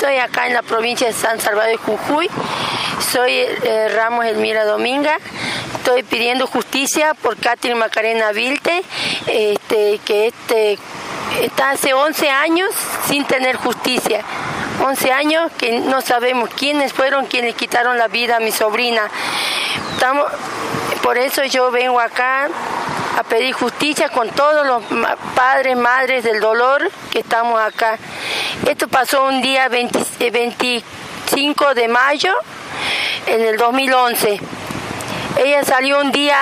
Estoy acá en la provincia de San Salvador de Jujuy. Soy eh, Ramos Elmira Dominga. Estoy pidiendo justicia por Catherine Macarena Vilte, este, que este, está hace 11 años sin tener justicia. 11 años que no sabemos quiénes fueron quienes quitaron la vida a mi sobrina. Por eso yo vengo acá a pedir justicia con todos los padres, madres del dolor que estamos acá. Esto pasó un día 25 eh, de mayo en el 2011. Ella salió un día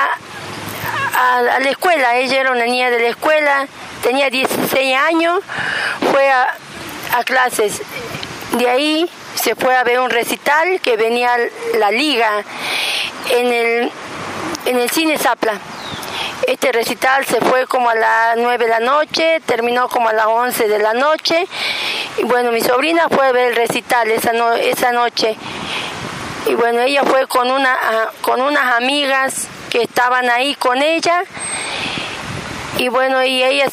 a, la escuela, ella era una niña de la escuela, tenía 16 años, fue a, a clases. De ahí se fue a ver un recital que venía la liga en el, en el cine Zapla. Este recital se fue como a las 9 de la noche, terminó como a las 11 de la noche. Y bueno, mi sobrina fue a ver el recital esa, esa noche. Y bueno, ella fue con, una, ah, con unas amigas que estaban ahí con ella. Y bueno, y ella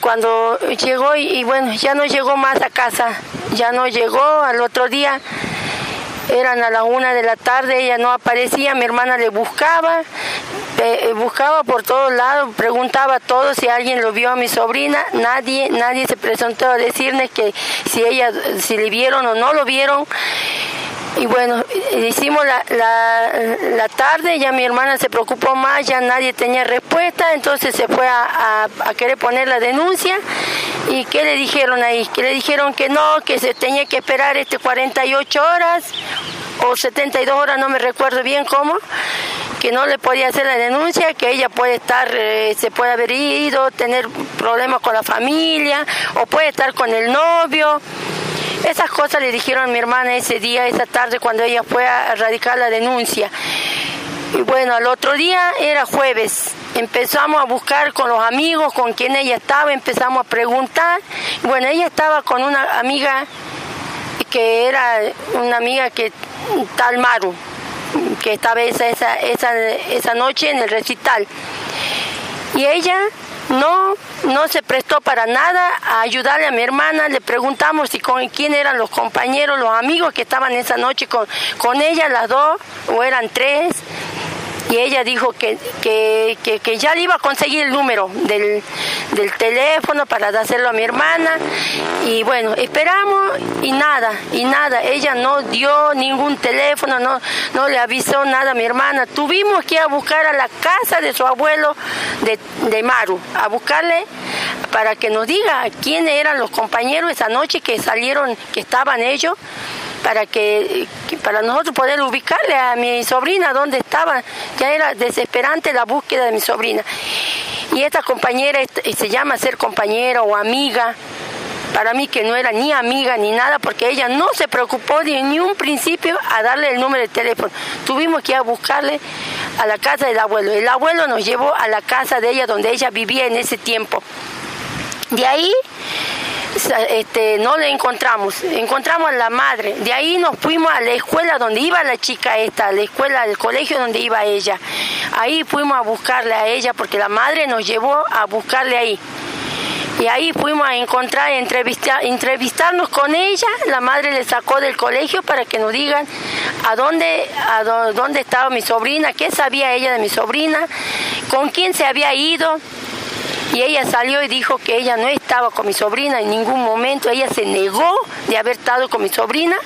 cuando llegó, y bueno, ya no llegó más a casa, ya no llegó al otro día eran a la una de la tarde, ella no aparecía, mi hermana le buscaba, eh, buscaba por todos lados, preguntaba a todos si alguien lo vio a mi sobrina, nadie, nadie se presentó a decirle que si ella, si le vieron o no lo vieron. Y bueno, hicimos la, la, tarde, ya mi hermana se preocupó más, ya nadie tenía respuesta, entonces se fue a, a, querer poner la denuncia. ¿Y qué le dijeron ahí? Que le dijeron que no, que se tenía que esperar este 48 horas o 72 horas, no me recuerdo bien cómo, que no le podía hacer la denuncia, que ella puede estar, eh, se puede haber ido, tener problemas con la familia, o puede estar con el novio. Esas cosas le dijeron a mi hermana ese día, esa tarde, cuando ella fue a radicar la denuncia. Y bueno, al otro día era jueves. Empezamos a buscar con los amigos con quien ella estaba, empezamos a preguntar. Bueno, ella estaba con una amiga que era una amiga que tal Maru, que estaba esa, esa, esa, esa noche en el recital. Y ella no, no se prestó para nada a ayudarle a mi hermana. Le preguntamos si con quién eran los compañeros, los amigos que estaban esa noche con, con ella, las dos, o eran tres y ella dijo que, que, que, ya le iba a conseguir el número del, del, teléfono para dárselo a mi hermana. Y bueno, esperamos y nada, y nada, ella no dio ningún teléfono, no, no le avisó nada a mi hermana. Tuvimos que ir a buscar a la casa de su abuelo de, de Maru, a buscarle para que nos diga quiénes eran los compañeros esa noche que salieron, que estaban ellos para que, para nosotros poder ubicarle a mi sobrina donde estaba. Ya era desesperante la búsqueda de mi sobrina. Y esta compañera se llama ser compañera o amiga. Para mí que no era ni amiga ni nada porque ella no se preocupó ni un principio a darle el número de teléfono. Tuvimos que ir a buscarle a la casa del abuelo. El abuelo nos llevó a la casa de ella donde ella vivía en ese tiempo. De ahí este, no le encontramos, encontramos a la madre. De ahí nos fuimos a la escuela donde iba la chica esta, la escuela, del colegio donde iba ella. Ahí fuimos a buscarle a ella porque la madre nos llevó a buscarle ahí. Y ahí fuimos a encontrar, entrevistar, entrevistarnos con ella. La madre le sacó del colegio para que nos digan a dónde, a dónde estaba mi sobrina, qué sabía ella de mi sobrina, con quién se había ido y ella salió y dijo que ella no estaba con mi sobrina en ningún momento, ella se negó de haber estado con mi sobrina.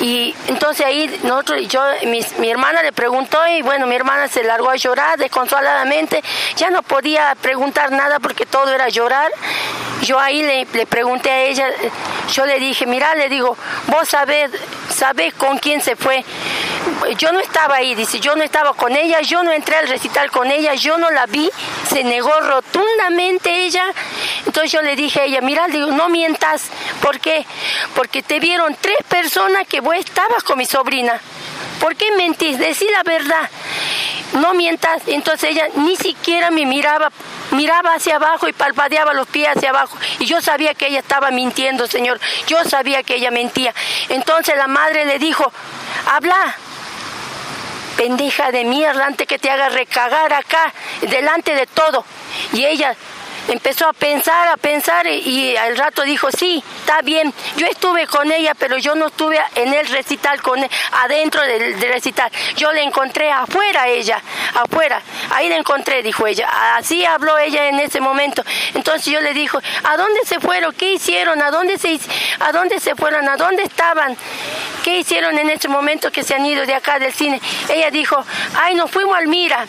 Y entonces ahí nosotros, yo, mi, hermana le preguntó y bueno, mi hermana se largó a llorar desconsoladamente, ya no podía preguntar nada porque todo era llorar. Yo ahí le, le pregunté a ella, yo le dije, mira, le digo, vos sabés, sabés con quién se fue yo no estaba ahí, dice, yo no estaba con ella, yo no entré al recital con ella, yo no la vi, se negó rotundamente ella. Entonces yo le dije a ella, mira, digo, no mientas, ¿por qué? Porque te vieron tres personas que vos estabas con mi sobrina. ¿Por qué mentís? Decí la verdad. No mientas. Entonces ella ni siquiera me miraba, miraba hacia abajo y palpadeaba los pies hacia abajo. Y yo sabía que ella estaba mintiendo, Señor. Yo sabía que ella mentía. Entonces la madre le dijo, habla, pendeja de mierda, antes que te haga recagar acá, delante de todo. Y ella empezó a pensar, a pensar y, al rato dijo, sí, está bien, yo estuve con ella, pero yo no estuve en el recital, con adentro del, recital. Yo le encontré afuera ella, afuera, ahí la encontré, dijo ella. Así habló ella en ese momento. Entonces yo le dijo, ¿a dónde se fueron? ¿Qué hicieron? ¿A dónde se, a dónde se fueron? ¿A dónde estaban? ¿Qué hicieron en ese momento que se han ido de acá del cine? Ella dijo, ay, nos fuimos al Mira.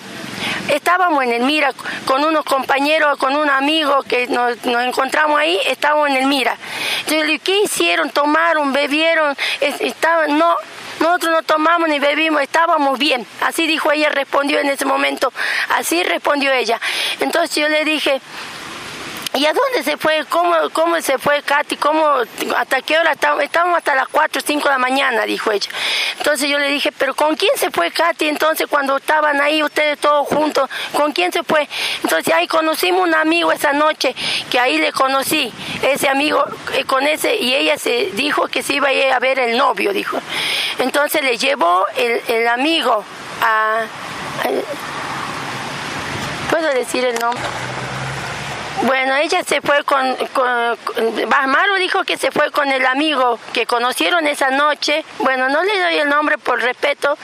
Estábamos en el Mira con unos compañeros, con un amigo que nos, encontramos ahí, estábamos en el Mira. Entonces, ¿qué hicieron? ¿Tomaron? ¿Bebieron? Estaban, no, nosotros no tomamos ni bebimos, estábamos bien. Así dijo ella, respondió en ese momento. Así respondió ella. Entonces yo le dije, ¿Y a dónde se fue? ¿Cómo, cómo se fue Katy? ¿Cómo, ¿Hasta qué hora? Estábamos hasta las 4 o 5 de la mañana, dijo ella. Entonces yo le dije, ¿pero con quién se fue Katy? Entonces cuando estaban ahí ustedes todos juntos, ¿con quién se fue? Entonces ahí conocimos un amigo esa noche, que ahí le conocí, ese amigo, eh, con ese, y ella se dijo que se iba a ir a ver el novio, dijo. Entonces le llevó el amigo a... ¿Puedo decir el nombre? Bueno, ella se fue con, con, dijo que se fue con el amigo que conocieron esa noche. Bueno, no le doy el nombre por respeto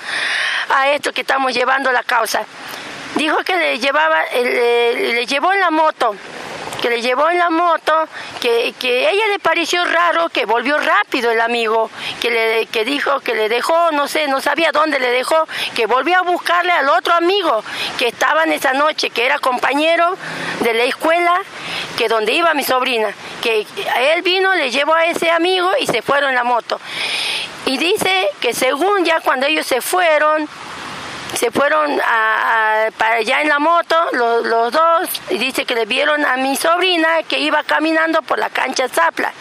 a esto que estamos llevando la causa. Dijo que le llevaba, le, le llevó en la moto que le llevó en la moto, que, que ella le pareció raro, que volvió rápido el amigo, que le que dijo que le dejó, no sé, no sabía dónde le dejó, que volvió a buscarle al otro amigo que estaba en esa noche, que era compañero de la escuela, que donde iba mi sobrina, que él vino, le llevó a ese amigo y se fueron en la moto. Y dice que según ya cuando ellos se fueron, se fueron a, para allá en la moto, los, dos, y dice que le vieron a mi sobrina que iba caminando por la cancha Zapla,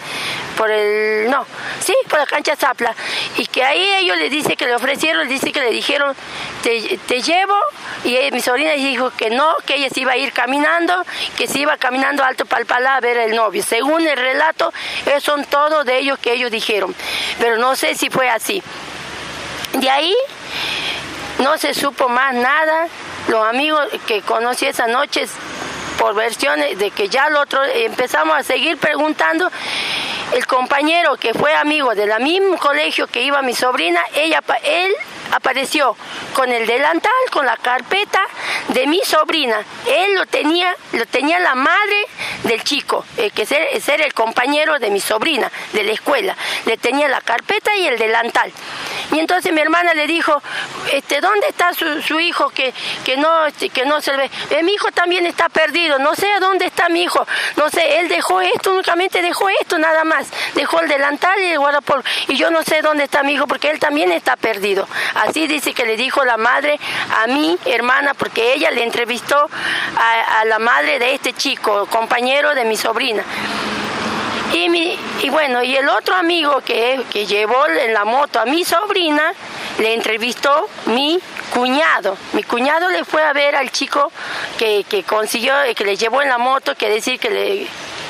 por el, no, sí, por la cancha Zapla, y que ahí ellos le dice que le ofrecieron, dice que le dijeron, te, llevo, y mi sobrina dijo que no, que ella se iba a ir caminando, que se iba caminando alto palpalá a ver el novio. Según el relato, son todos de ellos que ellos dijeron, pero no sé si fue así. De ahí no se supo más nada. Los amigos que conocí esa noche, por versiones de que ya el otro, empezamos a seguir preguntando. El compañero que fue amigo de la mismo colegio que iba mi sobrina, ella, él apareció con el delantal, con la carpeta de mi sobrina. Él lo tenía, lo tenía la madre del chico, eh, que es era el compañero de mi sobrina de la escuela. Le tenía la carpeta y el delantal. Y entonces mi hermana le dijo, este, ¿dónde está su, hijo que, que, no, este, que no se ve? Eh, mi hijo también está perdido, no sé a dónde está mi hijo, no sé, él dejó esto, únicamente dejó esto nada más, dejó el delantal y el guardapolvo. Y yo no sé dónde está mi hijo porque él también está perdido. Así dice que le dijo la madre a mi hermana, porque ella le entrevistó a, la madre de este chico, compañero de mi sobrina. Y, bueno, y el otro amigo que, que llevó en la moto a mi sobrina, le entrevistó mi cuñado. Mi cuñado le fue a ver al chico que, que consiguió, que le llevó en la moto, que decir que,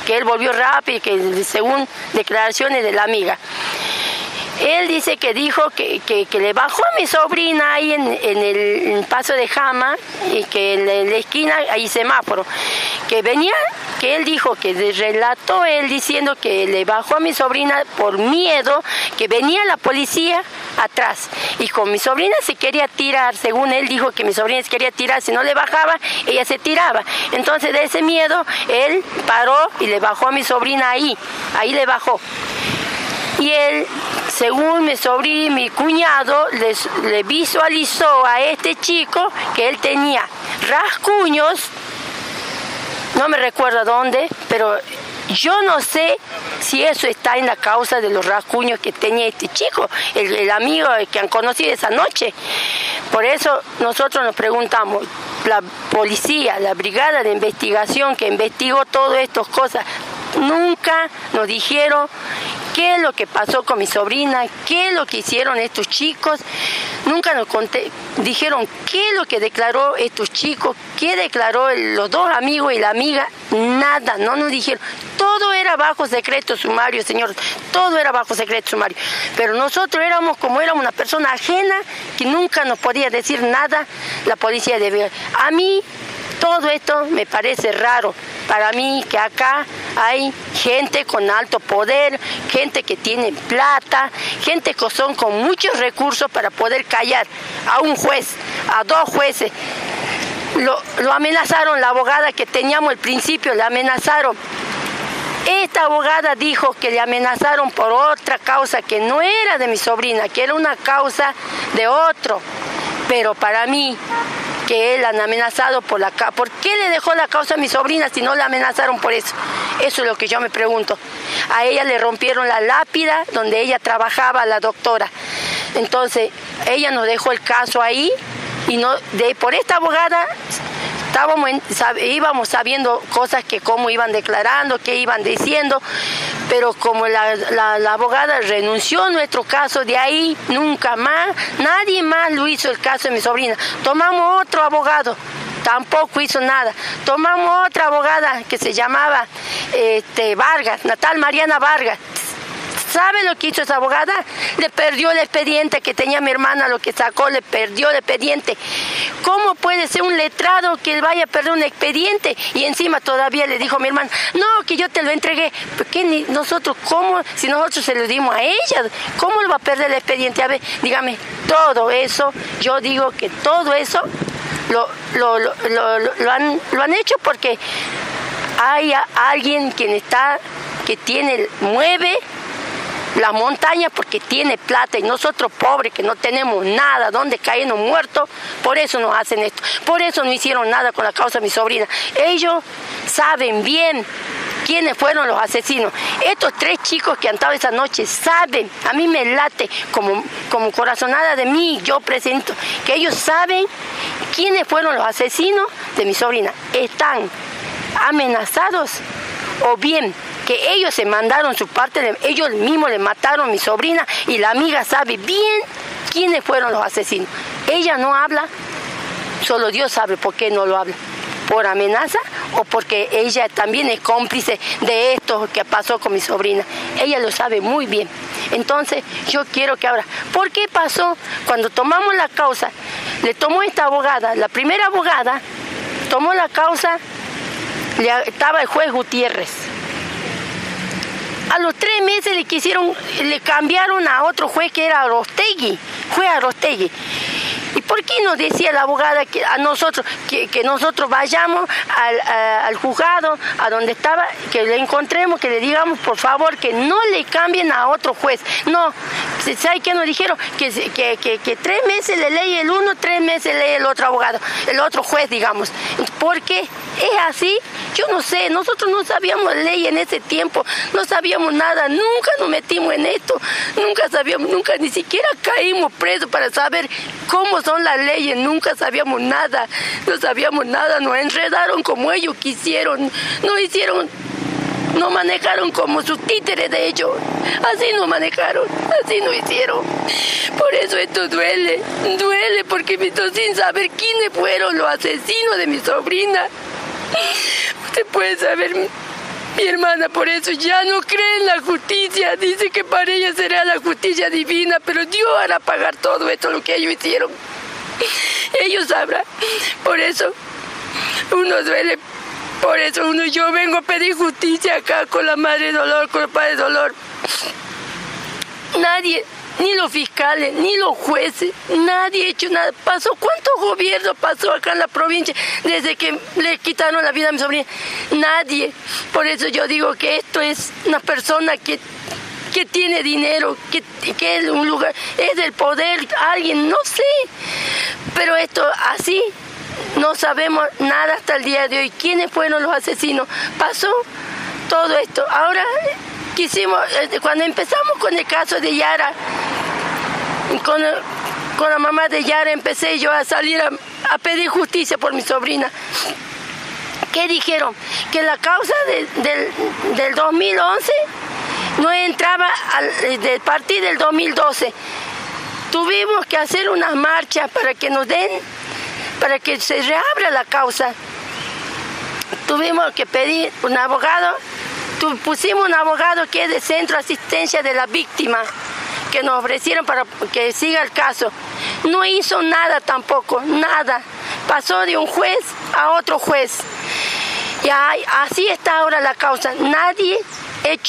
que él volvió rápido, que según declaraciones de la amiga. Él dice que dijo que, le bajó a mi sobrina ahí en, el paso de Jama y que en la, esquina hay semáforo. Que venía, que él dijo que relató él diciendo que le bajó a mi sobrina por miedo, que venía la policía atrás y con mi sobrina se quería tirar, según él dijo que mi sobrina se quería tirar, si no le bajaba, ella se tiraba. Entonces de ese miedo, él paró y le bajó a mi sobrina ahí, ahí le bajó. Y él según mi sobrino, mi cuñado, le visualizó a este chico que él tenía rascuños, no me recuerdo dónde, pero yo no sé si eso está en la causa de los rascuños que tenía este chico, el, el, amigo que han conocido esa noche. Por eso nosotros nos preguntamos, la policía, la brigada de investigación que investigó todas estas cosas, nunca nos dijeron qué es lo que pasó con mi sobrina, qué es lo que hicieron estos chicos. Nunca nos conté, dijeron qué es lo que declaró estos chicos, qué declaró los dos amigos y la amiga. Nada, no nos dijeron. Todo era bajo secreto sumario, señor. Todo era bajo secreto sumario. Pero nosotros éramos como éramos una persona ajena que nunca nos podía decir nada la policía de A mí todo esto me parece raro para mí que acá hay gente con alto poder, gente que tiene plata, gente que son con muchos recursos para poder callar a un juez, a dos jueces. Lo, amenazaron, la abogada que teníamos al principio, le amenazaron. Esta abogada dijo que le amenazaron por otra causa que no era de mi sobrina, que era una causa de otro. Pero para mí, que él han amenazado por la ¿Por qué le dejó la causa a mi sobrina si no la amenazaron por eso? Eso es lo que yo me pregunto. A ella le rompieron la lápida donde ella trabajaba, la doctora. Entonces, ella nos dejó el caso ahí y no de por esta abogada estábamos íbamos sabiendo cosas que cómo iban declarando, qué iban diciendo, pero como la, la, abogada renunció a nuestro caso, de ahí nunca más, nadie más lo hizo el caso de mi sobrina. Tomamos otro abogado, tampoco hizo nada. Tomamos otra abogada que se llamaba este, Vargas, Natal Mariana Vargas. ¿Sabe lo que hizo esa abogada? Le perdió el expediente que tenía mi hermana, lo que sacó, le perdió el expediente. ¿Cómo puede ser un letrado que vaya a perder un expediente? Y encima todavía le dijo a mi hermana, no, que yo te lo entregué. ¿Por qué nosotros, cómo, si nosotros se lo dimos a ella, cómo lo va a perder el expediente? A ver, dígame, todo eso, yo digo que todo eso lo, lo, lo, lo han, han hecho porque hay alguien quien está, que tiene, mueve la montaña porque tiene plata y nosotros pobres que no tenemos nada, donde caemos muertos, por eso nos hacen esto. Por eso no hicieron nada con la causa de mi sobrina. Ellos saben bien quiénes fueron los asesinos. Estos tres chicos que han estado esa noche saben, a mí me late como, como corazonada de mí, yo presento, que ellos saben quiénes fueron los asesinos de mi sobrina. Están amenazados o bien que ellos se mandaron su parte, ellos mismos le mataron a mi sobrina y la amiga sabe bien quiénes fueron los asesinos. Ella no habla, solo Dios sabe por qué no lo habla. ¿Por amenaza o porque ella también es cómplice de esto que pasó con mi sobrina? Ella lo sabe muy bien. Entonces yo quiero que ahora, ¿por qué pasó cuando tomamos la causa? Le tomó esta abogada, la primera abogada, tomó la causa, estaba el juez Gutiérrez a los tres meses le quisieron, le cambiaron a otro juez que era Rostegui, fue a Rostegui. ¿Y por qué nos decía la abogada que a nosotros, que, nosotros vayamos al, juzgado, a donde estaba, que le encontremos, que le digamos por favor que no le cambien a otro juez? No, ¿sabe qué nos dijeron? Que, que, tres meses le lee el uno, tres meses lee el otro abogado, el otro juez, digamos. ¿Por qué es así? Yo no sé, nosotros no sabíamos ley en ese tiempo, no sabíamos nada, nunca nos metimos en esto, nunca sabíamos, nunca ni siquiera caímos presos para saber cómo son las leyes, nunca sabíamos nada, no sabíamos nada, nos enredaron como ellos quisieron, no hicieron no manejaron como sus títeres de ellos. Así nos manejaron, así nos hicieron. Por eso esto duele, duele porque me estoy sin saber quiénes fueron los asesinos de mi sobrina. Usted puede saber, mi hermana por eso ya no cree en la justicia. Dice que para ella será la justicia divina, pero Dios hará pagar todo esto lo que ellos hicieron. Ellos sabrán. Por eso uno duele. Por eso uno, yo vengo a pedir justicia acá con la madre dolor, con el padre dolor. Nadie ni los fiscales, ni los jueces, nadie ha hecho nada. Pasó, ¿cuántos gobiernos pasó acá en la provincia desde que le quitaron la vida a mi sobrina? Nadie. Por eso yo digo que esto es una persona que, que tiene dinero, que, que es un lugar, es del poder, alguien, no sé. Pero esto así, no sabemos nada hasta el día de hoy. ¿Quiénes fueron los asesinos? Pasó todo esto. Ahora quisimos, eh, cuando empezamos con el caso de Yara, con, con la mamá de Yara empecé yo a salir a, pedir justicia por mi sobrina. ¿Qué dijeron? Que la causa del, del 2011 no entraba al, de partir del 2012. Tuvimos que hacer unas marchas para que nos den, para que se reabra la causa. Tuvimos que pedir un abogado pusimos un abogado que es de Centro de Asistencia de la Víctima, que nos ofrecieron para que siga el caso. No hizo nada tampoco, nada. Pasó de un juez a otro juez. Y así está ahora la causa. Nadie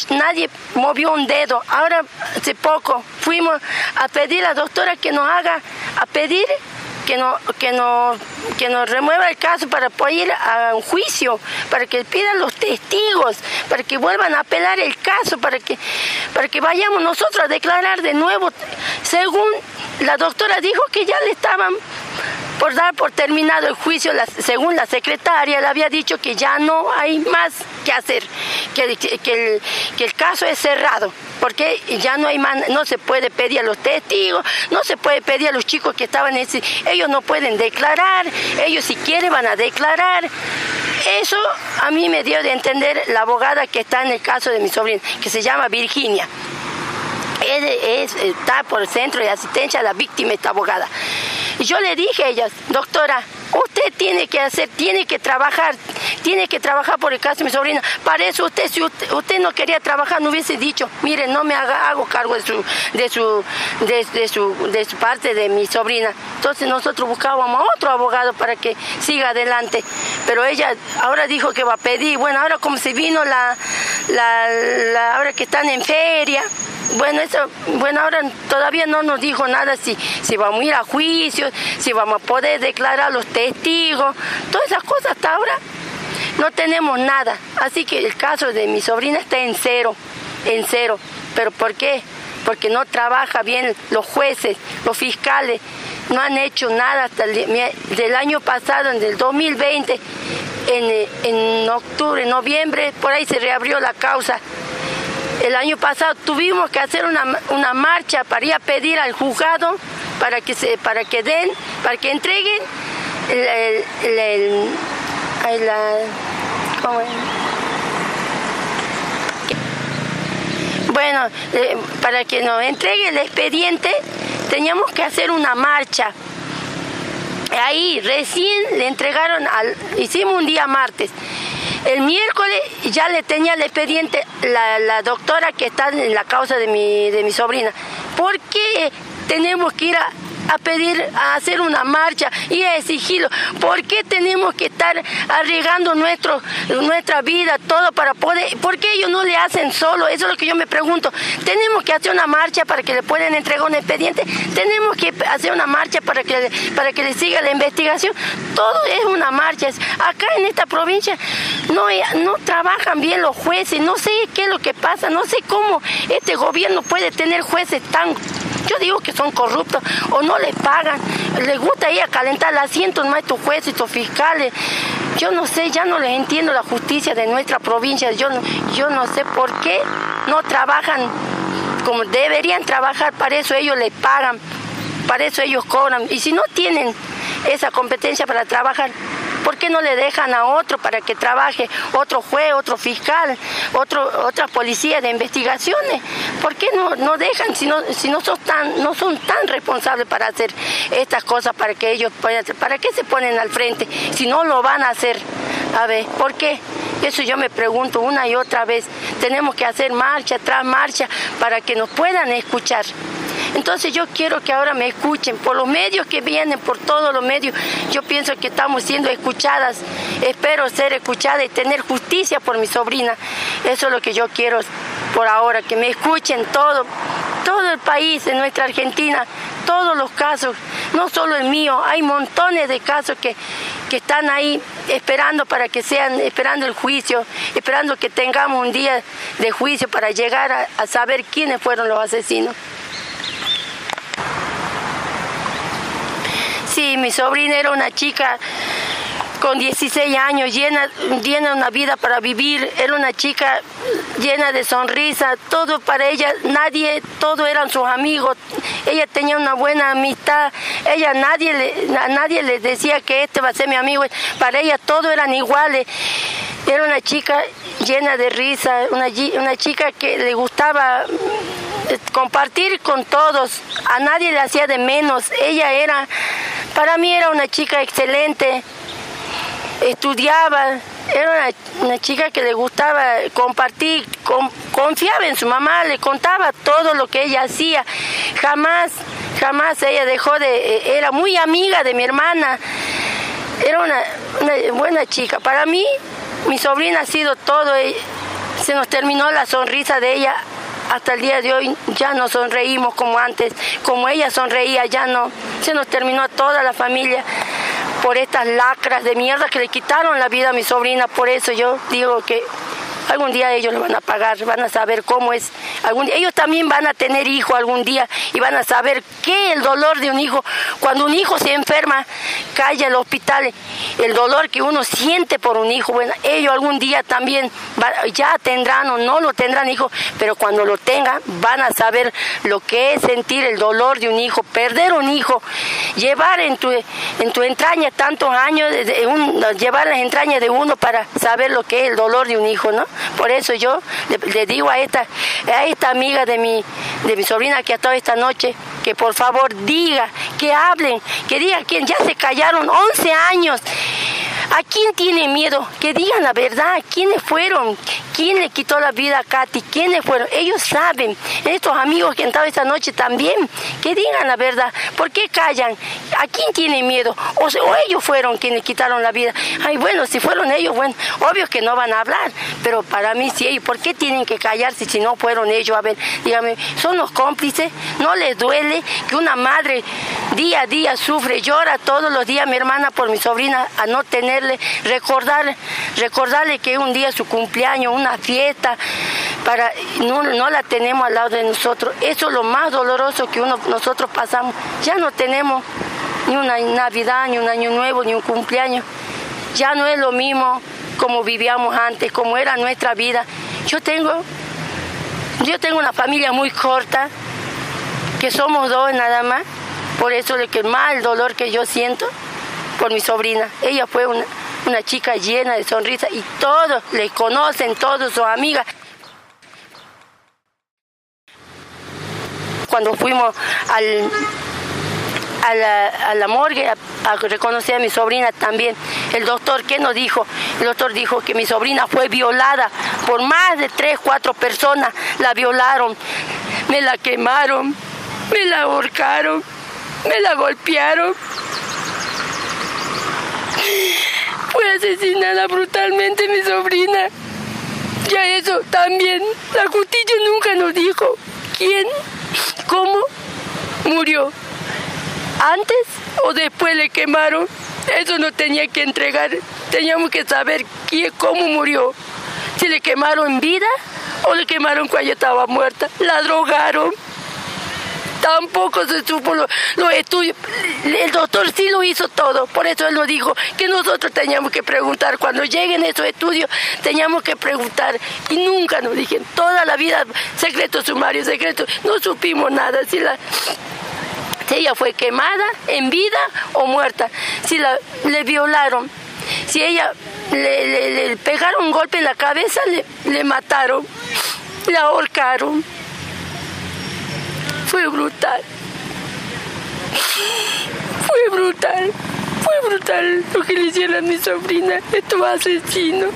nadie movió un dedo. Ahora, hace poco, fuimos a pedir a la doctora que nos haga, a pedir que, no, que, no, que nos remueva el caso para poder ir a un juicio, para que pidan los testigos, para que vuelvan a apelar el caso, para que, para que vayamos nosotros a declarar de nuevo. Según la doctora dijo que ya le estaban por dar por terminado el juicio, según la secretaria, le había dicho que ya no hay más que hacer, que, el, caso es cerrado, porque ya no hay no se puede pedir a los testigos, no se puede pedir a los chicos que estaban en ellos no pueden declarar, ellos si quieren van a declarar. Eso a mí me dio de entender la abogada que está en el caso de mi sobrina, que se llama Virginia es, está por el centro de asistencia a la víctima, esta abogada. Yo le dije a ella, doctora, usted tiene que hacer, tiene que trabajar, tiene que trabajar por el caso de mi sobrina. Para eso usted, si usted, no quería trabajar, no hubiese dicho, mire, no me haga, hago cargo de su, de su, de, su, de su parte de mi sobrina. Entonces nosotros buscábamos a otro abogado para que siga adelante. Pero ella ahora dijo que va a pedir, bueno, ahora como se vino la, la, la ahora que están en feria, bueno, eso, bueno, ahora todavía no nos dijo nada si, si vamos a ir a juicio, si vamos a poder declarar los testigos, todas esas cosas hasta ahora no tenemos nada. Así que el caso de mi sobrina está en cero, en cero. ¿Pero por qué? Porque no trabaja bien los jueces, los fiscales, no han hecho nada hasta el del año pasado, en el 2020, en, en octubre, noviembre, por ahí se reabrió la causa el año pasado tuvimos que hacer una, marcha para ir a pedir al juzgado para que se, para que den, para que entreguen el, bueno, eh, para que nos entregue el expediente teníamos que hacer una marcha. Ahí recién le entregaron, al, hicimos un día martes, el miércoles ya le tenía el expediente la, doctora que está en la causa de mi, de mi sobrina. ¿Por qué tenemos que ir a, a pedir, a hacer una marcha y a exigirlo. ¿Por qué tenemos que estar arriesgando nuestro, nuestra vida, todo para poder, por qué ellos no le hacen solo? Eso es lo que yo me pregunto. Tenemos que hacer una marcha para que le puedan entregar un expediente, tenemos que hacer una marcha para que, para que le siga la investigación. Todo es una marcha. Acá en esta provincia no, no trabajan bien los jueces, no sé qué es lo que pasa, no sé cómo este gobierno puede tener jueces tan yo digo que son corruptos o no les pagan. Les gusta ir a calentar el asiento más estos jueces, estos fiscales. Yo no sé, ya no les entiendo la justicia de nuestra provincia. Yo, yo no sé por qué no trabajan como deberían trabajar. Para eso ellos les pagan, para eso ellos cobran. Y si no tienen esa competencia para trabajar, ¿Por qué no le dejan a otro para que trabaje, otro juez, otro fiscal, otro, otra policía de investigaciones? ¿Por qué no, no dejan si no, si no son tan, no son tan responsables para hacer estas cosas para que ellos puedan hacer? ¿Para qué se ponen al frente si no lo van a hacer? A ver, ¿por qué? Eso yo me pregunto una y otra vez. Tenemos que hacer marcha tras marcha para que nos puedan escuchar. Entonces yo quiero que ahora me escuchen por los medios que vienen, por todos los medios. Yo pienso que estamos siendo escuchadas. Espero ser escuchada y tener justicia por mi sobrina. Eso es lo que yo quiero por ahora, que me escuchen todo, todo el país, en nuestra Argentina, todos los casos, no solo el mío, hay montones de casos que, que están ahí esperando para que sean, esperando el juicio, esperando que tengamos un día de juicio para llegar a saber quiénes fueron los asesinos. Sí, mi sobrina era una chica con 16 años, llena, llena una vida para vivir, era una chica llena de sonrisa, todo para ella, nadie, todo eran sus amigos, ella tenía una buena amistad, ella nadie le, a nadie le decía que este va a ser mi amigo, para ella todos eran iguales, era una chica llena de risa, una, una chica que le gustaba eh, compartir con todos, a nadie le hacía de menos, ella era para mí era una chica excelente, estudiaba, era una, chica que le gustaba compartir, confiaba en su mamá, le contaba todo lo que ella hacía. Jamás, jamás ella dejó de, eh, era muy amiga de mi hermana. Era una, buena chica. Para mí, Mi sobrina ha sido todo, eh, se nos terminó la sonrisa de ella. Hasta el día de hoy ya no sonreímos como antes, como ella sonreía, ya no. Se nos terminó toda la familia por estas lacras de mierda que le quitaron la vida a mi sobrina. Por eso yo digo que algún día ellos lo van a pagar, van a saber cómo es. Algún día, ellos también van a tener hijo algún día y van a saber qué es el dolor de un hijo. Cuando un hijo se enferma, cae al hospital, el dolor que uno siente por un hijo. Bueno, ellos algún día también ya tendrán o no lo tendrán hijo, pero cuando lo tengan van a saber lo que es sentir el dolor de un hijo, perder un hijo, llevar en tu, en tu entraña tantos años, llevar las entrañas de uno para saber lo que es el dolor de un hijo, ¿no? Por eso yo le, digo a esta, a esta amiga de mi, de mi sobrina que ha estado esta noche, que por favor diga, que hablen, que digan que ya se callaron 11 años. ¿A quién tiene miedo? Que digan la verdad. ¿Quiénes fueron? ¿Quién le quitó la vida a Katy? ¿Quiénes fueron? Ellos saben. Estos amigos que han estado esta noche también. Que digan la verdad. ¿Por qué callan? ¿A quién tiene miedo? O, ellos fueron quienes quitaron la vida. Ay, bueno, si fueron ellos, bueno, obvio que no van a hablar. Pero para mí sí, ¿por qué tienen que callarse si no fueron ellos? A ver, dígame, ¿son los cómplices? ¿No les duele que una madre día a día sufre, llora todos los días mi hermana por mi sobrina a no recordar, recordarle que un día su cumpleaños, una fiesta, para no, no la tenemos al lado de nosotros. Eso es lo más doloroso que uno, nosotros pasamos. Ya no tenemos ni una Navidad, ni un año nuevo, ni un cumpleaños. Ya no es lo mismo como vivíamos antes, como era nuestra vida. Yo tengo, yo tengo una familia muy corta, que somos dos nada más, por eso de que más el dolor que yo siento por mi sobrina. Ella fue una, chica llena de sonrisa y todos le conocen, todos sus amigas. Cuando fuimos al, a la, a la morgue a, reconocer a mi sobrina también. El doctor, ¿qué nos dijo? El doctor dijo que mi sobrina fue violada por más de tres, cuatro personas. La violaron, me la quemaron, me la ahorcaron, me la golpearon. Fue asesinada brutalmente mi sobrina. Ya eso también, la justicia nunca nos dijo quién, cómo murió antes o después le quemaron. Eso no tenía que entregar. Teníamos que saber quién, cómo murió. Si le quemaron en vida o le quemaron cuando estaba muerta. La drogaron. Tampoco se supo los, estudios. El doctor sí lo hizo todo. Por eso él nos dijo que nosotros teníamos que preguntar. Cuando lleguen esos estudios, teníamos que preguntar. Y nunca nos dijeron. Toda la vida, secreto sumario, secreto. No supimos nada. Si ella fue quemada en vida o muerta, si la, le violaron, si ella le, pegaron un golpe en la cabeza, le, le mataron, la ahorcaron. Fue brutal. Fue brutal. Fue brutal lo que le hicieron a mi sobrina, estos asesinos.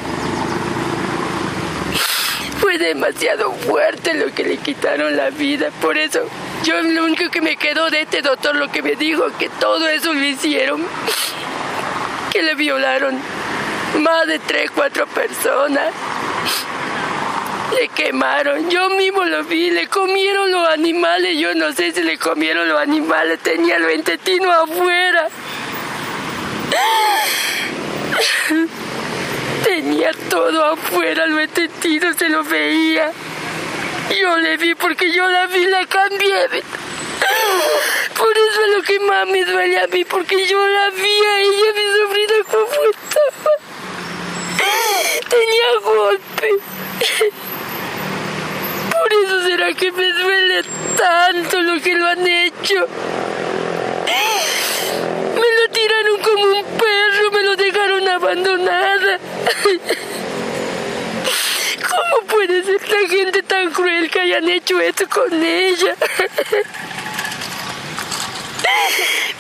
Fue demasiado fuerte lo que le quitaron la vida, por eso yo lo único que me quedó de este doctor lo que me dijo que todo eso lo hicieron, que le violaron más de tres, cuatro personas. Le quemaron, yo mismo lo vi, le comieron los animales, yo no sé si le comieron los animales, tenía el intestino afuera. Tenía todo afuera, el intestino se lo veía. Yo le vi porque yo la vi, la cambié. Por eso es lo que más me duele a mí, porque yo la vi a ella, mi sobrina, como estaba. Tenía golpe. Por eso será que me duele tanto lo que lo han hecho. Me lo tiraron como un perro, me lo dejaron abandonada. ¿Cómo puede ser la gente tan cruel que hayan hecho esto con ella?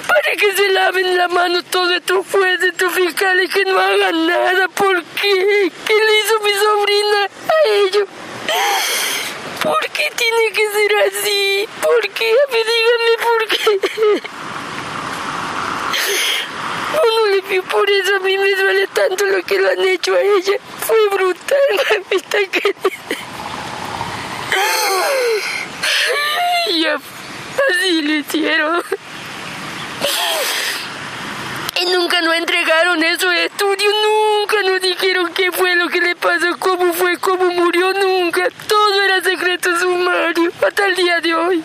Para que se laven la mano todos estos jueces, estos fiscales que no hagan nada. ¿Por qué? ¿Qué le hizo mi sobrina a ellos? ¿Por qué tiene que ser así? ¿Por qué? A díganme por qué. No, no por eso a mí me duele tanto lo que lo han hecho a ella. Fue brutal, mamita querida. Ya, así le hicieron. Y nunca nos entregaron esos estudios, nunca nos dijeron qué fue lo que le pasó, cómo fue, cómo murió, nunca. Todo era secreto sumario, hasta el día de hoy.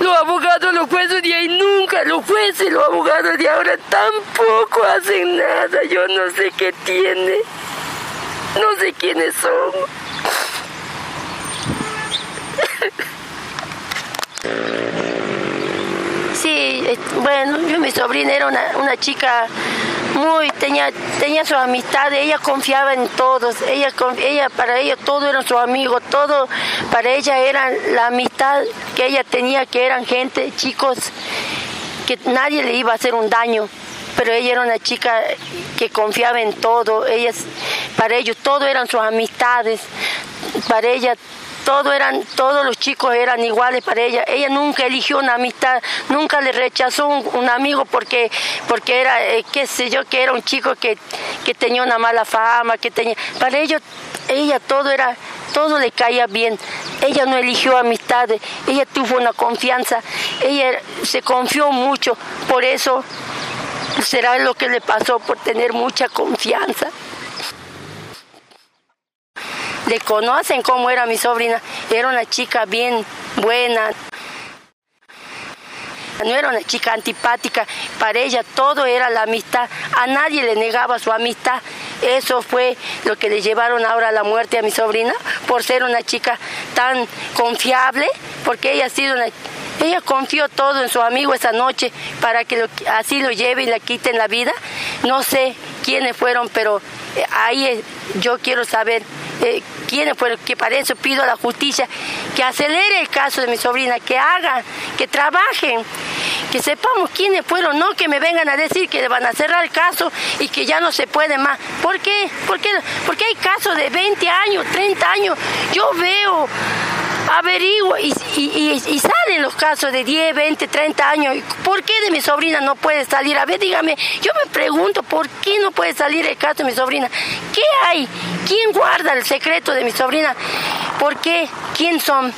Los abogados, los jueces de ahí nunca, los jueces, los abogados de ahora tampoco hacen nada. Yo no sé qué tiene, no sé quiénes son. Sí, bueno, yo mi sobrina era una, una chica muy, tenía, tenía su amistad, ella confiaba en todos, ella, ella, para ella todo era su amigo, todo para ella era la amistad que ella tenía, que eran gente, chicos, que nadie le iba a hacer un daño, pero ella era una chica que confiaba en todo, ellas, para ellos todo eran sus amistades, para ella todo eran, todos los chicos eran iguales para ella. Ella nunca eligió una amistad, nunca le rechazó un, amigo porque, porque era, eh, qué sé yo, que era un chico que, que tenía una mala fama, que tenía. Para ellos, ella todo era, todo le caía bien. Ella no eligió amistades, ella tuvo una confianza, ella se confió mucho, por eso será lo que le pasó por tener mucha confianza le conocen cómo era mi sobrina. Era una chica bien buena. No era una chica antipática, para ella todo era la amistad, a nadie le negaba su amistad. Eso fue lo que le llevaron ahora a la muerte a mi sobrina, por ser una chica tan confiable, porque ella ha sido una ella confió todo en su amigo esa noche para que así lo lleve y le quiten la vida. No sé quiénes fueron, pero eh, ahí yo quiero saber eh, fueron, que para eso pido a la justicia que acelere el caso de mi sobrina, que hagan, que trabajen, que sepamos quiénes fueron, no que me vengan a decir que van a cerrar el caso y que ya no se puede más. ¿Por qué? ¿Por qué? Porque hay casos de 20 años, 30 años. Yo veo averiguo y, y, salen los casos de 10, 20, 30 años. ¿Por qué de mi sobrina no puede salir? A ver, dígame, yo me pregunto, ¿por qué no puede salir el caso de mi sobrina? ¿Qué hay? ¿Quién guarda el secreto de mi sobrina? ¿Por qué? ¿Quién son?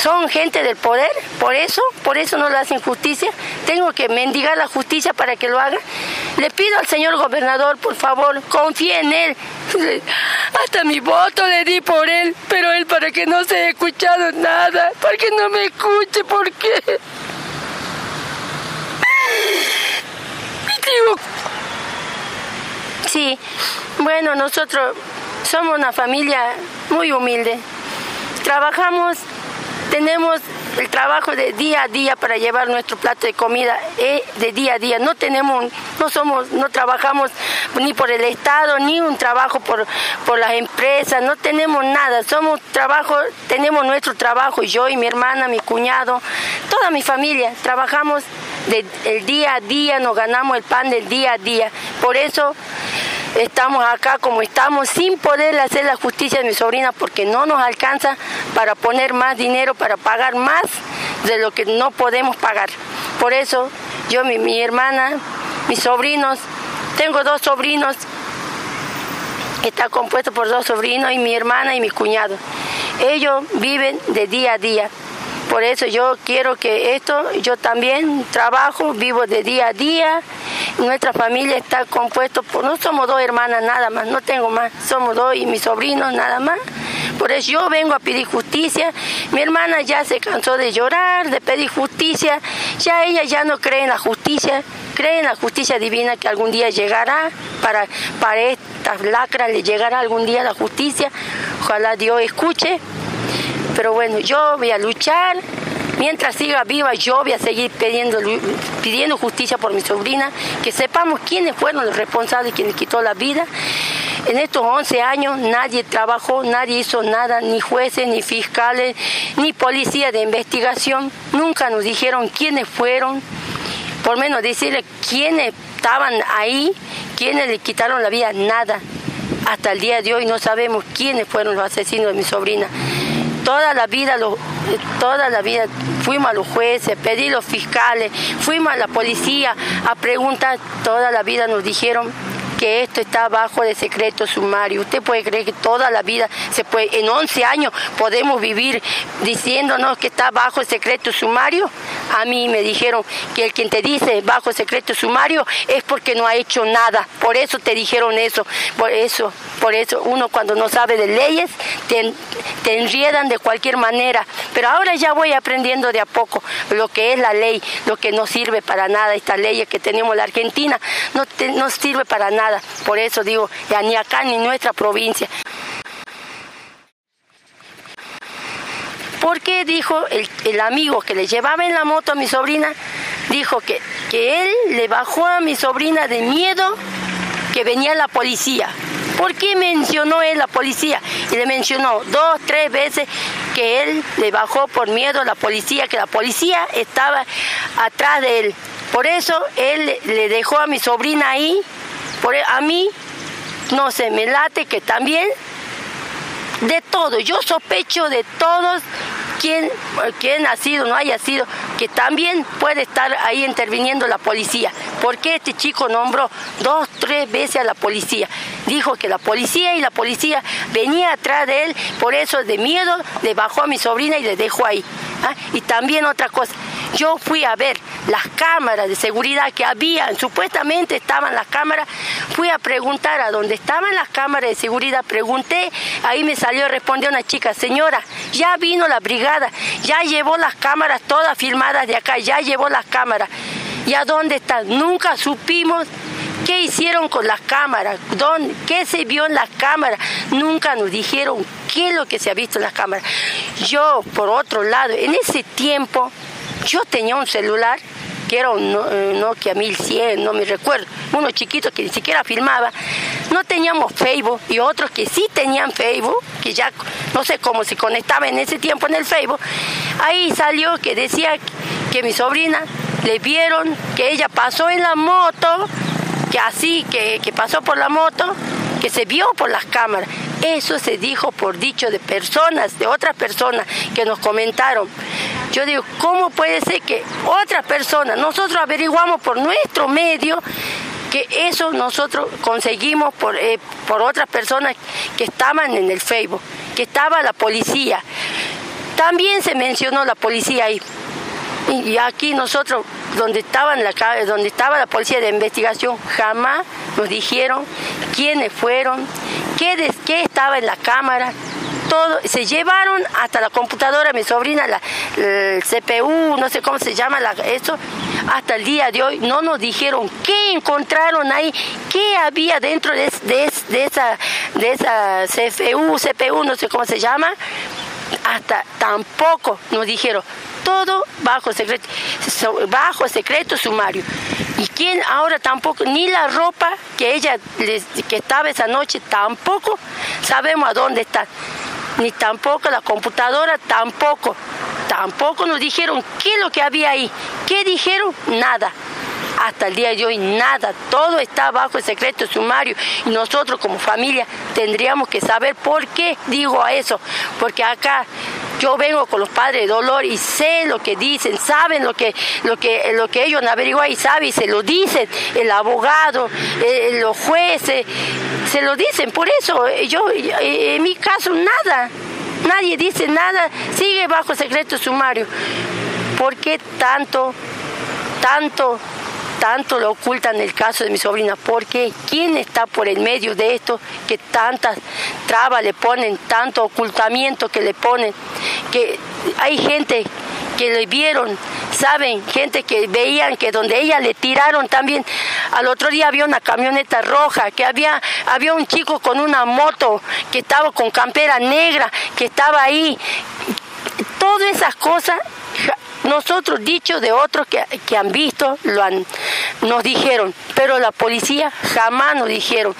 Son gente del poder, por eso, por eso no le hacen justicia. Tengo que mendigar la justicia para que lo haga. Le pido al señor gobernador, por favor, confíe en él. Hasta mi voto le di por él, pero él para que no se haya escuchado nada, para que no me escuche, ¿por qué? Sí, bueno, nosotros somos una familia muy humilde. Trabajamos tenemos el trabajo de día a día para llevar nuestro plato de comida eh, de día a día. No tenemos, no somos, no trabajamos ni por el Estado, ni un trabajo por, por las empresas, no tenemos nada. Somos trabajo, tenemos nuestro trabajo, yo y mi hermana, mi cuñado, toda mi familia, trabajamos del día a día, nos ganamos el pan del día a día. Por eso estamos acá como estamos sin poder hacer la justicia de mi sobrina porque no nos alcanza para poner más dinero, para pagar más de lo que no podemos pagar. Por eso yo, mi, mi hermana, mis sobrinos, tengo dos sobrinos, está compuesto por dos sobrinos y mi hermana y mi cuñado. Ellos viven de día a día. Por eso yo quiero que esto, yo también trabajo, vivo de día a día. Nuestra familia está compuesta por, no somos dos hermanas nada más, no tengo más, somos dos y mis sobrinos nada más. Por eso yo vengo a pedir justicia. Mi hermana ya se cansó de llorar, de pedir justicia. Ya ella ya no cree en la justicia, cree en la justicia divina que algún día llegará. Para, para estas lacras le llegará algún día la justicia. Ojalá Dios escuche. Pero bueno, yo voy a luchar. Mientras siga viva, yo voy a seguir pidiendo, pidiendo justicia por mi sobrina, que sepamos quiénes fueron los responsables, quienes quitó la vida. En estos 11 años nadie trabajó, nadie hizo nada, ni jueces, ni fiscales, ni policía de investigación. Nunca nos dijeron quiénes fueron, por menos decirle quiénes estaban ahí, quiénes le quitaron la vida, nada. Hasta el día de hoy no sabemos quiénes fueron los asesinos de mi sobrina. Toda la vida, lo, toda la vida fuimos a los jueces, pedí a los fiscales, fuimos a la policía a preguntar, toda la vida nos dijeron que esto está bajo de secreto sumario. Usted puede creer que toda la vida se puede, en 11 años podemos vivir diciéndonos que está bajo el secreto sumario. A mí me dijeron que el quien te dice bajo secreto sumario es porque no ha hecho nada. Por eso te dijeron eso. Por eso, por eso uno cuando no sabe de leyes te, te de cualquier manera. Pero ahora ya voy aprendiendo de a poco lo que es la ley, lo que no sirve para nada. Esta ley que tenemos en la Argentina no, no sirve para nada por eso digo, ya ni acá ni nuestra provincia. Porque dijo el, amigo que le llevaba en la moto a mi sobrina, dijo que, que él le bajó a mi sobrina de miedo que venía la policía. ¿Por qué mencionó él la policía? Y le mencionó dos, tres veces que él le bajó por miedo a la policía, que la policía estaba atrás de él. Por eso él le dejó a mi sobrina ahí por, e, a mí, no sé, me late que también de todo, yo sospecho de todos quien, quien ha sido, no haya sido, que también puede estar ahí interviniendo la policía. Porque este chico nombró dos, tres veces a la policía? Dijo que la policía y la policía venía atrás de él, por eso de miedo le bajó a mi sobrina y le dejó ahí. ¿ah? Y también otra cosa, yo fui a ver las cámaras de seguridad que habían, supuestamente estaban las cámaras, fui a preguntar a dónde estaban las cámaras de seguridad, pregunté, ahí me salió, respondió una chica, señora, ya vino la brigada, ya llevó las cámaras todas filmadas de acá, ya llevó las cámaras. ¿Y a dónde están? Nunca supimos ¿Qué hicieron con las cámaras? ¿Dónde, ¿Qué se vio en las cámaras? Nunca nos dijeron qué es lo que se ha visto en las cámaras. Yo, por otro lado, en ese tiempo, yo tenía un celular que era un eh, Nokia 1100, no me recuerdo, uno chiquito que ni siquiera filmaba. No teníamos Facebook y otros que sí tenían Facebook, que ya no sé cómo se conectaba en ese tiempo en el Facebook. Ahí salió que decía que mi sobrina le vieron que ella pasó en la moto que así, que, pasó por la moto, que se vio por las cámaras. Eso se dijo por dicho de personas, de otras personas que nos comentaron. Yo digo, ¿cómo puede ser que otras personas, nosotros averiguamos por nuestro medio que eso nosotros conseguimos por, eh, por otras personas que estaban en el Facebook, que estaba la policía. También se mencionó la policía ahí. Y aquí nosotros donde, estaban la, donde estaba la policía de investigación, jamás nos dijeron quiénes fueron, qué, qué estaba en la cámara, todo, se llevaron hasta la computadora, mi sobrina, la, el CPU, no sé cómo se llama la, eso, hasta el día de hoy no nos dijeron qué encontraron ahí, qué había dentro de, de esa, de esa CPU, CPU, no sé cómo se llama, hasta tampoco nos dijeron todo bajo secreto, bajo secreto sumario. Y quién ahora tampoco, ni la ropa que ella que estaba esa noche, tampoco sabemos a dónde está. Ni tampoco la computadora, tampoco. Tampoco nos dijeron qué es lo que había ahí. ¿Qué dijeron? Nada hasta el día de hoy nada, todo está bajo el secreto sumario. Y nosotros como familia tendríamos que saber por qué digo a eso, porque acá yo vengo con los padres de dolor y sé lo que dicen, saben lo que, lo que, lo que ellos averiguan y saben y se lo dicen, el abogado, eh, los jueces, se lo dicen, por eso eh, yo eh, en mi caso nada, nadie dice nada, sigue bajo secreto sumario. ¿Por qué tanto, tanto tanto lo ocultan el caso de mi sobrina, porque ¿quién está por el medio de esto que tantas trabas le ponen, tanto ocultamiento que le ponen? Que hay gente que le vieron, saben, gente que veían que donde ella le tiraron también, al otro día había una camioneta roja, que había, había un chico con una moto que estaba con campera negra, que estaba ahí. Todas esas cosas nosotros, dicho de otros que, han visto, lo han, nos dijeron, pero la policía jamás nos dijeron.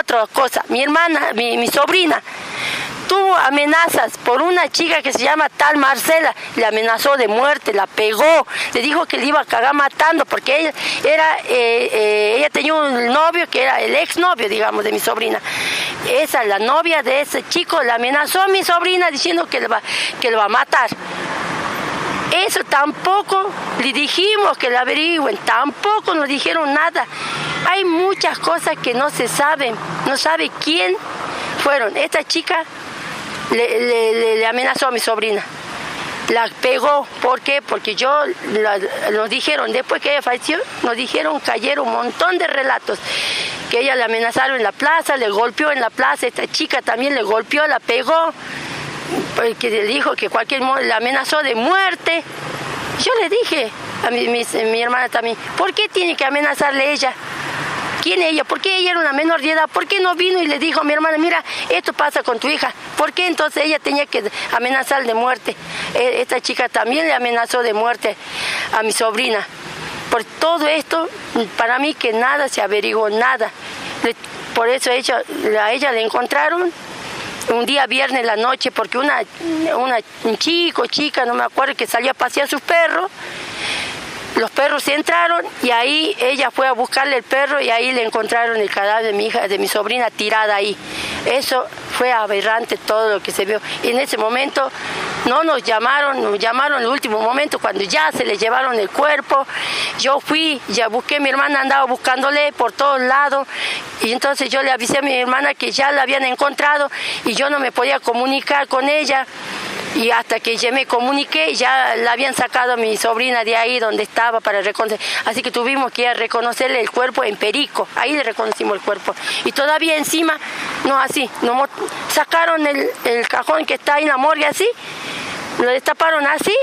Otra cosa, mi hermana, mi, mi sobrina, tuvo amenazas por una chica que se llama tal Marcela, le amenazó de muerte, la pegó, le dijo que le iba a cagar matando porque ella era, eh, eh, ella tenía un novio que era el exnovio, digamos, de mi sobrina. Esa, la novia de ese chico, le amenazó a mi sobrina diciendo que le va, que le va a matar. Eso tampoco le dijimos que la averigüen, tampoco nos dijeron nada. Hay muchas cosas que no se saben, no sabe quién fueron. Esta chica le, amenazó a mi sobrina. La pegó, ¿por qué? Porque yo, nos dijeron, después que ella falleció, nos dijeron, cayeron un montón de relatos, que ella le amenazaron en la plaza, le golpeó en la plaza, esta chica también le golpeó, la pegó, porque le dijo que cualquier le amenazó de muerte. Yo le dije a mi, mi hermana también, ¿por qué tiene que amenazarle ella? ¿Quién ella? ¿Por qué ella era una menor de edad? ¿Por qué no vino y le dijo a mi hermana, mira, esto pasa con tu hija? ¿Por qué entonces ella tenía que amenazar de muerte? E, esta chica también le amenazó de muerte a mi sobrina. Por todo esto, para mí que nada se averiguó, nada. Por eso ella, a ella le encontraron un día viernes en la noche porque una, una, un chico, chica, no me acuerdo, que salía a pasear sus perros los perros entraron y ahí ella fue a buscarle el perro y ahí le encontraron el cadáver de mi hija, de mi sobrina tirada ahí. Eso fue aberrante todo lo que se vio. En ese momento no nos llamaron, nos llamaron en el último momento cuando ya se le llevaron el cuerpo. Yo fui, ya busqué, mi hermana andaba buscándole por todos lados y entonces yo le avisé a mi hermana que ya la habían encontrado y yo no me podía comunicar con ella y hasta que ya me comuniqué ya la habían sacado a mi sobrina de ahí donde estaba para reconocer, así que tuvimos que ir a reconocerle el cuerpo en Perico, ahí le reconocimos el cuerpo. Y todavía encima, no así, no, sacaron el, el cajón que está ahí en la morgue así, lo destaparon así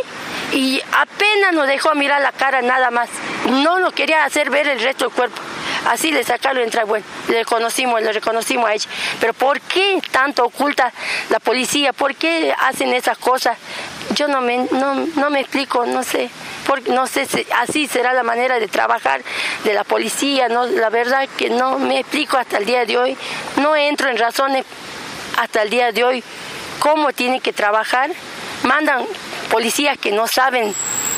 y apenas nos dejó mirar la cara nada más, no nos quería hacer ver el resto del cuerpo. Así le sacaron entra bueno, le conocimos, le reconocimos a ella. Pero ¿por qué tanto oculta la policía? ¿Por qué hacen esas cosas? Yo no me, no, me explico, no sé. Porque no sé si así será la manera de trabajar de la policía, no, la verdad que no me explico hasta el día de hoy, no entro en razones hasta el día de hoy cómo tienen que trabajar, mandan policías que no saben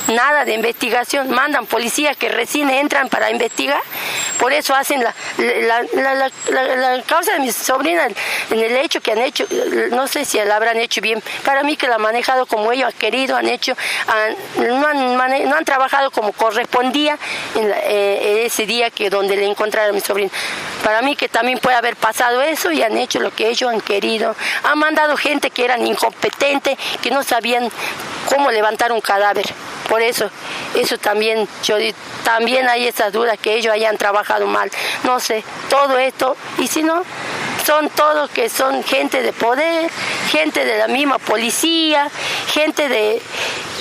nada de investigación, mandan policías que recién entran para investigar, por eso hacen la, la, causa de mi sobrina en el hecho que han hecho, no sé si la habrán hecho bien, para mí que la han manejado como ellos han querido, han hecho, no, han no han trabajado como correspondía en, eh, ese día que donde le encontraron a mi sobrina. Para mí que también puede haber pasado eso y han hecho lo que ellos han querido. Han mandado gente que eran incompetentes, que no sabían cómo levantar un cadáver. Por eso, eso también, yo también hay esas dudas que ellos hayan trabajado mal. No sé, todo esto, y si no, son todos que son gente de poder, gente de la misma policía, gente de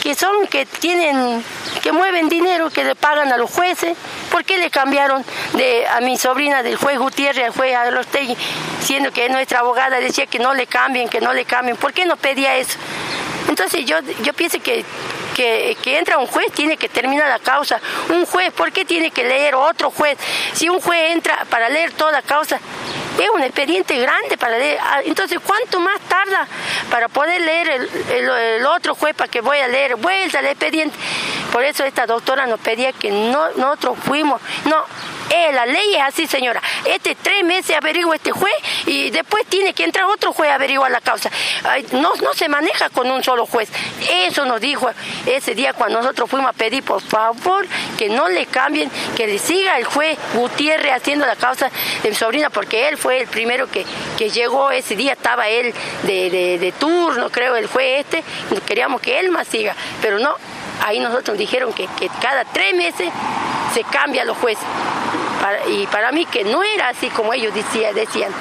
que son que tienen que mueven dinero, que le pagan a los jueces. ¿Por qué le cambiaron de a mi sobrina del juez Gutiérrez al juez Arostegui, siendo que nuestra abogada decía que no le cambien, que no le cambien? ¿Por qué no pedía eso? Entonces yo, yo pienso que que, entra un juez tiene que terminar la causa. Un juez, ¿por qué tiene que leer otro juez? Si un juez entra para leer toda la causa, es un expediente grande para leer. Ah, entonces, ¿cuánto más tarda para poder leer el, otro juez para que voy a leer vuelta el expediente? Por eso esta doctora nos pedía que no, nosotros fuimos, no, eh, la ley es así, señora. Este tres meses averigua este juez y después tiene que entrar otro juez a averiguar la causa. no, no se maneja con un solo juez. Eso nos dijo ese día cuando nosotros fuimos a pedir, por favor, que no le cambien, que le siga el juez Gutiérrez haciendo la causa de mi sobrina, porque él fue el primero que, que llegó ese día, estaba él de, de turno, creo, el juez este, queríamos que él más siga, pero no, ahí nosotros dijeron que, que cada tres meses se cambia los jueces. Y para mí que no era así como ellos decían.